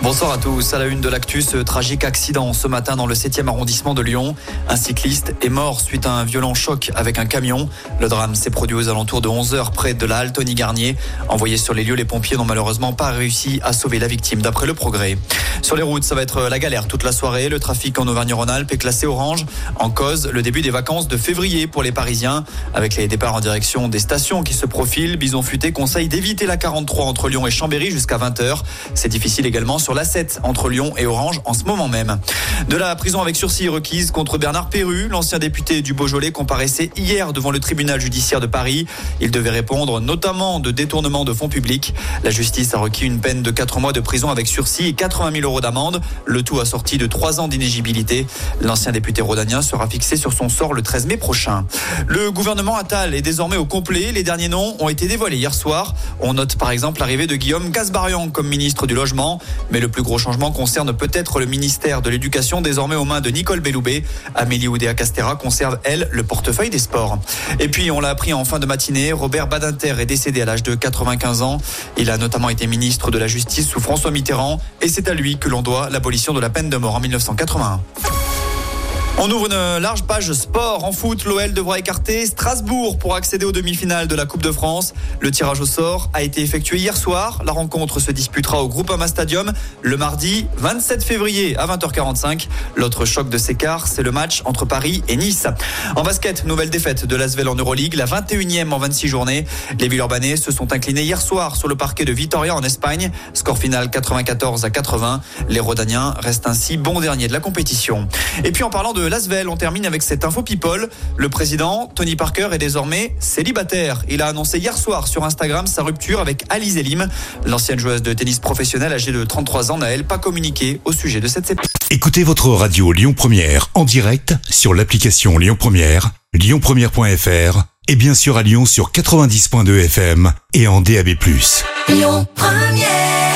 Bonsoir à tous. À la une de l'actu, ce tragique accident ce matin dans le 7e arrondissement de Lyon. Un cycliste est mort suite à un violent choc avec un camion. Le drame s'est produit aux alentours de 11h près de la halle Tony Garnier. Envoyés sur les lieux, les pompiers n'ont malheureusement pas réussi à sauver la victime d'après le progrès. Sur les routes, ça va être la galère toute la soirée. Le trafic en Auvergne-Rhône-Alpes est classé orange. En cause, le début des vacances de février pour les Parisiens. Avec les départs en direction des stations qui se profilent, Bison Futé conseille d'éviter la 43 entre Lyon et Chambéry jusqu'à 20h. C'est difficile également sur la 7 entre Lyon et Orange en ce moment même. De la prison avec sursis requise contre Bernard Perru, l'ancien député du Beaujolais comparaissait hier devant le tribunal judiciaire de Paris. Il devait répondre notamment de détournement de fonds publics. La justice a requis une peine de 4 mois de prison avec sursis et 80 000 euros d'amende. Le tout assorti de 3 ans d'inégibilité. L'ancien député rhodanien sera fixé sur son sort le 13 mai prochain. Le gouvernement Attal est désormais au complet. Les derniers noms ont été dévoilés hier soir. On note par exemple l'arrivée de Guillaume Casbarian comme ministre du Logement. Mais le plus gros changement concerne peut-être le ministère de l'Éducation, désormais aux mains de Nicole Belloubet. Amélie Oudéa-Castera conserve, elle, le portefeuille des sports. Et puis, on l'a appris en fin de matinée, Robert Badinter est décédé à l'âge de 95 ans. Il a notamment été ministre de la Justice sous François Mitterrand, et c'est à lui que l'on doit l'abolition de la peine de mort en 1981. On ouvre une large page sport. En foot, l'OL devra écarter Strasbourg pour accéder aux demi-finales de la Coupe de France. Le tirage au sort a été effectué hier soir. La rencontre se disputera au Groupama Stadium le mardi 27 février à 20h45. L'autre choc de ces quarts, c'est le match entre Paris et Nice. En basket, nouvelle défaite de l'Asvel en Euroleague, la 21e en 26 journées. Les Villeurbanais se sont inclinés hier soir sur le parquet de Vitoria en Espagne. Score final 94 à 80. Les Rodaniens restent ainsi bon dernier de la compétition. Et puis en parlant de Lasvel, on termine avec cette info people. Le président, Tony Parker, est désormais célibataire. Il a annoncé hier soir sur Instagram sa rupture avec Alice Elim. L'ancienne joueuse de tennis professionnelle âgée de 33 ans n'a, elle, pas communiqué au sujet de cette séparation. Écoutez votre radio Lyon Première en direct sur l'application Lyon Première, lyonpremière.fr et bien sûr à Lyon sur 90.2 FM et en DAB+. Lyon Première